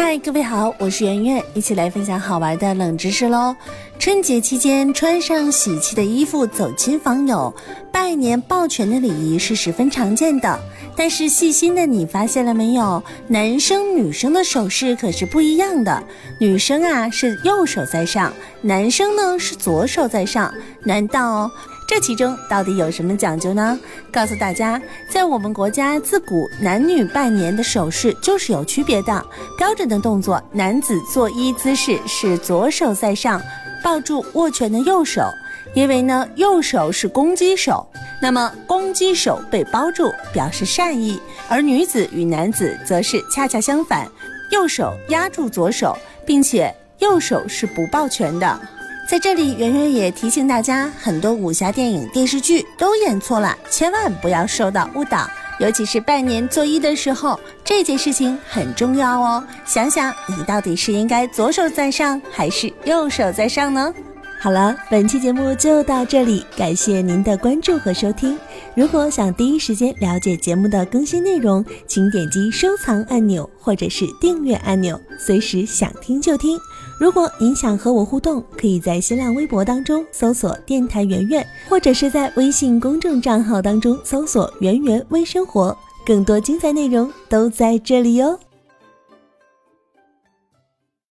嗨，各位好，我是圆圆，一起来分享好玩的冷知识喽。春节期间穿上喜气的衣服走亲访友、拜年抱拳的礼仪是十分常见的。但是细心的你发现了没有？男生女生的手势可是不一样的。女生啊是右手在上，男生呢是左手在上。难道？这其中到底有什么讲究呢？告诉大家，在我们国家自古男女拜年的手势就是有区别的。标准的动作，男子作揖姿势是左手在上，抱住握拳的右手，因为呢右手是攻击手，那么攻击手被包住表示善意。而女子与男子则是恰恰相反，右手压住左手，并且右手是不抱拳的。在这里，圆圆也提醒大家，很多武侠电影、电视剧都演错了，千万不要受到误导。尤其是拜年作揖的时候，这件事情很重要哦。想想你到底是应该左手在上，还是右手在上呢？好了，本期节目就到这里，感谢您的关注和收听。如果想第一时间了解节目的更新内容，请点击收藏按钮或者是订阅按钮，随时想听就听。如果您想和我互动，可以在新浪微博当中搜索“电台圆圆”，或者是在微信公众账号当中搜索“圆圆微生活”，更多精彩内容都在这里哟。